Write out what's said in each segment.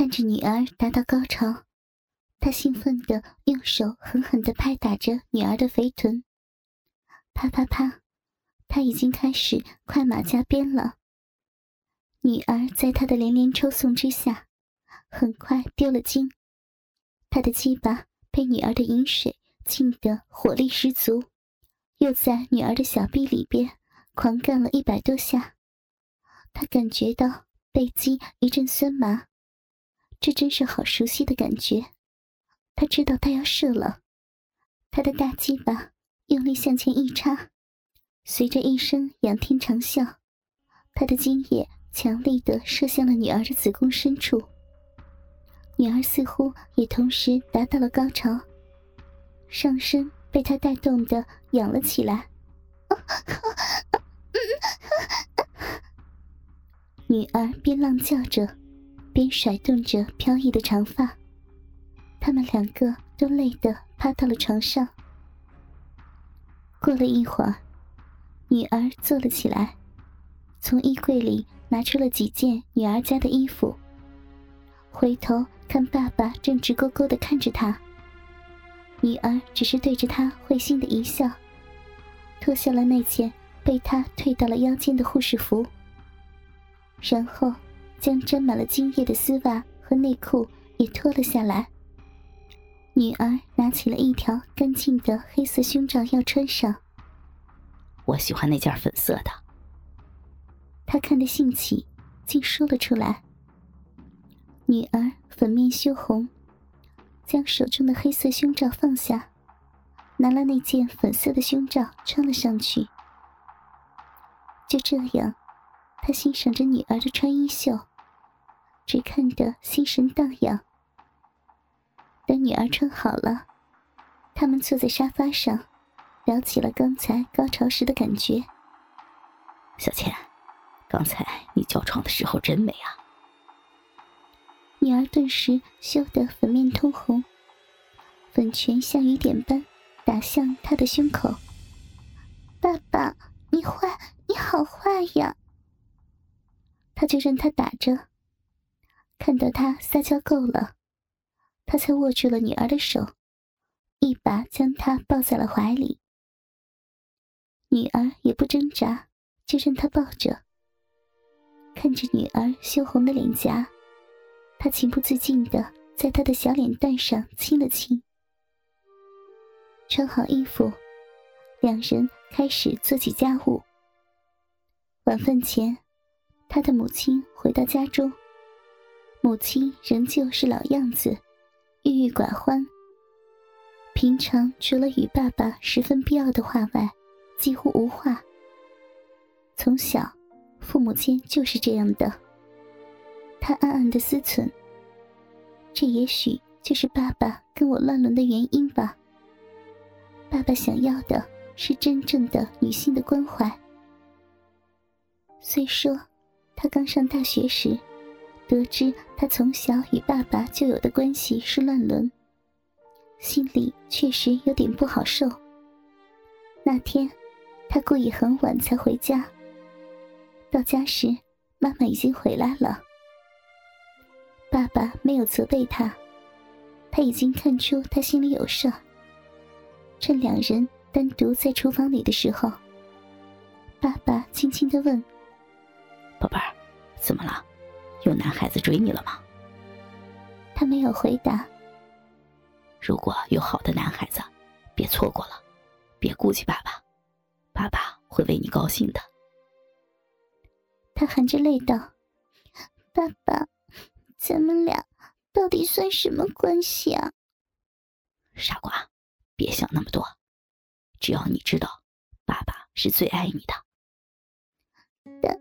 看着女儿达到高潮，他兴奋地用手狠狠地拍打着女儿的肥臀。啪啪啪，他已经开始快马加鞭了。女儿在他的连连抽送之下，很快丢了精。他的鸡巴被女儿的饮水浸得火力十足，又在女儿的小臂里边狂干了一百多下。他感觉到背脊一阵酸麻，这真是好熟悉的感觉。他知道他要射了，他的大鸡巴用力向前一插，随着一声仰天长啸，他的精液。强力的射向了女儿的子宫深处，女儿似乎也同时达到了高潮，上身被他带动的仰了起来。女儿边浪叫着，边甩动着飘逸的长发，他们两个都累得趴到了床上。过了一会儿，女儿坐了起来，从衣柜里。拿出了几件女儿家的衣服，回头看爸爸正直勾勾的看着他，女儿只是对着他会心的一笑，脱下了那件被他退到了腰间的护士服，然后将沾满了精液的丝袜和内裤也脱了下来。女儿拿起了一条干净的黑色胸罩要穿上，我喜欢那件粉色的。他看得兴起，竟说了出来。女儿粉面羞红，将手中的黑色胸罩放下，拿了那件粉色的胸罩穿了上去。就这样，他欣赏着女儿的穿衣秀，只看得心神荡漾。等女儿穿好了，他们坐在沙发上，聊起了刚才高潮时的感觉。小倩。刚才你叫床的时候真美啊！女儿顿时羞得粉面通红，粉拳像雨点般打向他的胸口。爸爸，你坏，你好坏呀！他就任他打着，看到他撒娇够了，他才握住了女儿的手，一把将她抱在了怀里。女儿也不挣扎，就任他抱着。看着女儿羞红的脸颊，他情不自禁的在她的小脸蛋上亲了亲。穿好衣服，两人开始做起家务。晚饭前，他的母亲回到家中，母亲仍旧是老样子，郁郁寡欢。平常除了与爸爸十分必要的话外，几乎无话。从小。父母亲就是这样的。他暗暗的思忖：这也许就是爸爸跟我乱伦的原因吧。爸爸想要的是真正的女性的关怀。虽说他刚上大学时，得知他从小与爸爸就有的关系是乱伦，心里确实有点不好受。那天，他故意很晚才回家。到家时，妈妈已经回来了。爸爸没有责备他，他已经看出他心里有事。趁两人单独在厨房里的时候，爸爸轻轻的问：“宝贝儿，怎么了？有男孩子追你了吗？”他没有回答。如果有好的男孩子，别错过了，别顾及爸爸，爸爸会为你高兴的。他含着泪道：“爸爸，咱们俩到底算什么关系啊？”傻瓜，别想那么多。只要你知道，爸爸是最爱你的。但，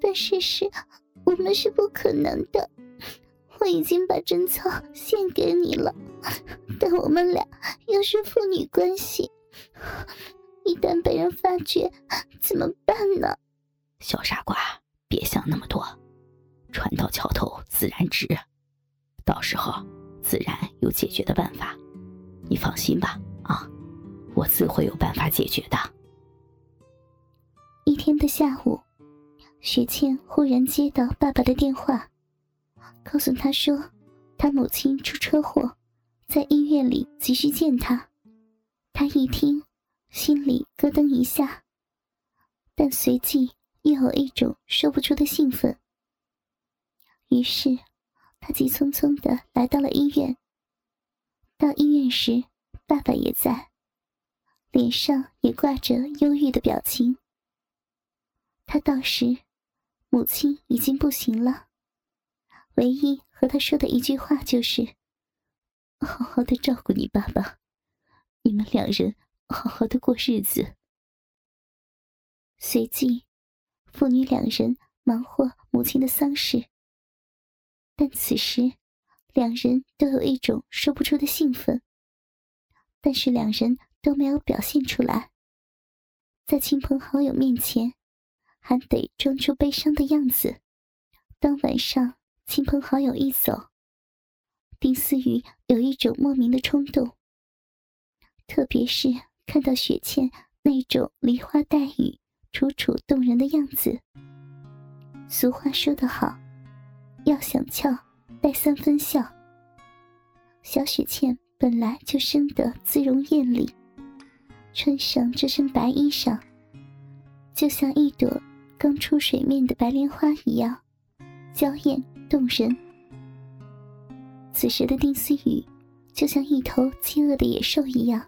但事实，我们是不可能的。我已经把贞操献给你了，但我们俩又是父女关系，一旦被人发觉，怎么办呢？小傻瓜，别想那么多，船到桥头自然直，到时候自然有解决的办法，你放心吧，啊，我自会有办法解决的。一天的下午，雪倩忽然接到爸爸的电话，告诉他说，他母亲出车祸，在医院里急需见他。他一听，心里咯噔一下，但随即又有一种说不出的兴奋。于是，他急匆匆的来到了医院。到医院时，爸爸也在，脸上也挂着忧郁的表情。他到时，母亲已经不行了，唯一和他说的一句话就是：“好好的照顾你爸爸，你们两人好好的过日子。”随即，父女两人忙活母亲的丧事。但此时，两人都有一种说不出的兴奋，但是两人都没有表现出来，在亲朋好友面前，还得装出悲伤的样子。当晚上亲朋好友一走，丁思雨有一种莫名的冲动，特别是看到雪倩那种梨花带雨、楚楚动人的样子。俗话说得好，要想俏。带三分笑。小雪倩本来就生得姿容艳丽，穿上这身白衣裳，就像一朵刚出水面的白莲花一样，娇艳动人。此时的丁思雨，就像一头饥饿的野兽一样，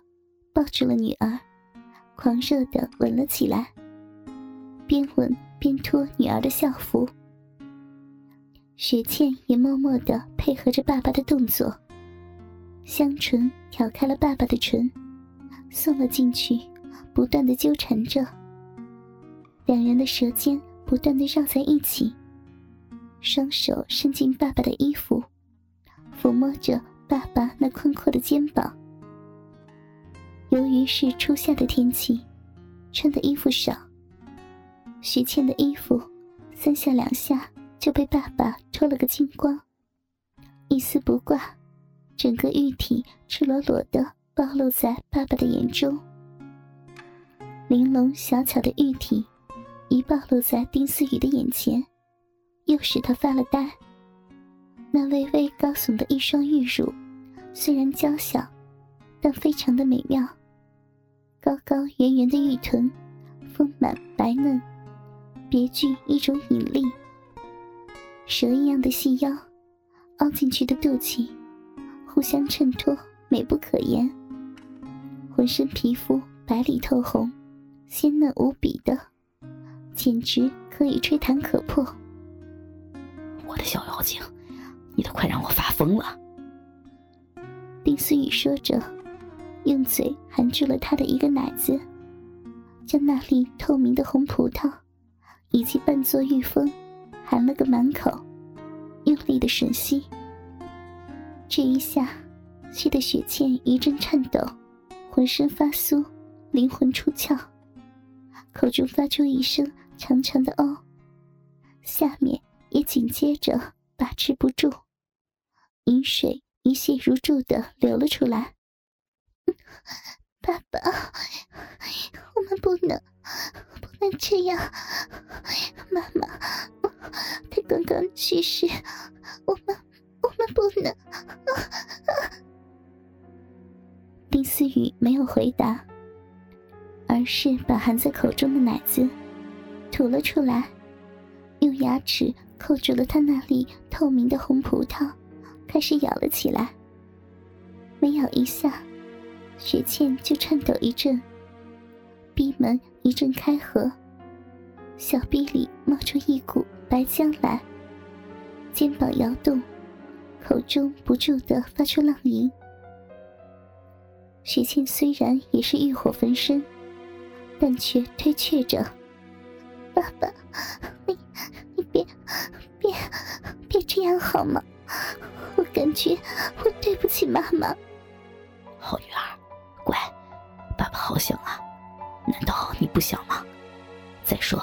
抱住了女儿，狂热的吻了起来，边吻边脱女儿的校服。雪倩也默默的配合着爸爸的动作，香唇挑开了爸爸的唇，送了进去，不断的纠缠着。两人的舌尖不断的绕在一起，双手伸进爸爸的衣服，抚摸着爸爸那宽阔的肩膀。由于是初夏的天气，穿的衣服少，徐倩的衣服三下两下。就被爸爸脱了个精光，一丝不挂，整个玉体赤裸裸的暴露在爸爸的眼中。玲珑小巧的玉体一暴露在丁思雨的眼前，又使他发了呆。那微微高耸的一双玉乳，虽然娇小，但非常的美妙。高高圆圆的玉臀，丰满白嫩，别具一种引力。蛇一样的细腰，凹进去的肚脐，互相衬托，美不可言。浑身皮肤白里透红，鲜嫩无比的，简直可以吹弹可破。我的小妖精，你都快让我发疯了！丁思雨说着，用嘴含住了他的一个奶子，将那粒透明的红葡萄，以及半座玉峰。含了个满口，用力的吮吸。这一下，气得雪倩一阵颤抖，浑身发酥，灵魂出窍，口中发出一声长长的“哦”，下面也紧接着把持不住，饮水一泻如注的流了出来。爸爸，我们不能，不能这样，妈妈。他刚刚去世，我们我们不能。丁思雨没有回答，而是把含在口中的奶子吐了出来，用牙齿扣住了他那粒透明的红葡萄，开始咬了起来。每咬一下，雪倩就颤抖一阵，闭门一阵开合，小臂里冒出一股。白浆来，肩膀摇动，口中不住的发出浪吟。雪倩虽然也是欲火焚身，但却推却着：“爸爸，你你别别别这样好吗？我感觉我对不起妈妈。”好女儿，乖，爸爸好想啊，难道你不想吗？再说。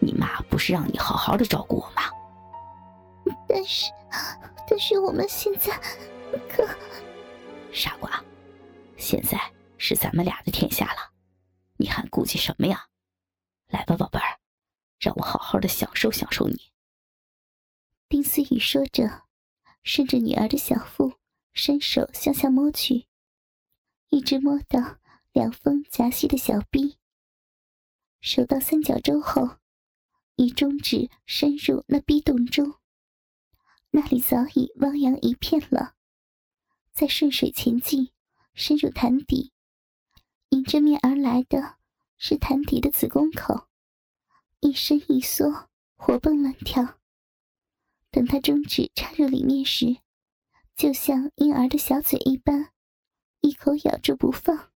你妈不是让你好好的照顾我吗？但是，但是我们现在可……傻瓜，现在是咱们俩的天下了，你还顾忌什么呀？来吧，宝贝儿，让我好好的享受享受你。丁思雨说着，顺着女儿的小腹，伸手向下摸去，一直摸到两峰夹细的小臂。手到三角洲后，以中指深入那逼洞中，那里早已汪洋一片了。再顺水前进，深入潭底，迎着面而来的是潭底的子宫口，一伸一缩，活蹦乱跳。等他中指插入里面时，就像婴儿的小嘴一般，一口咬住不放。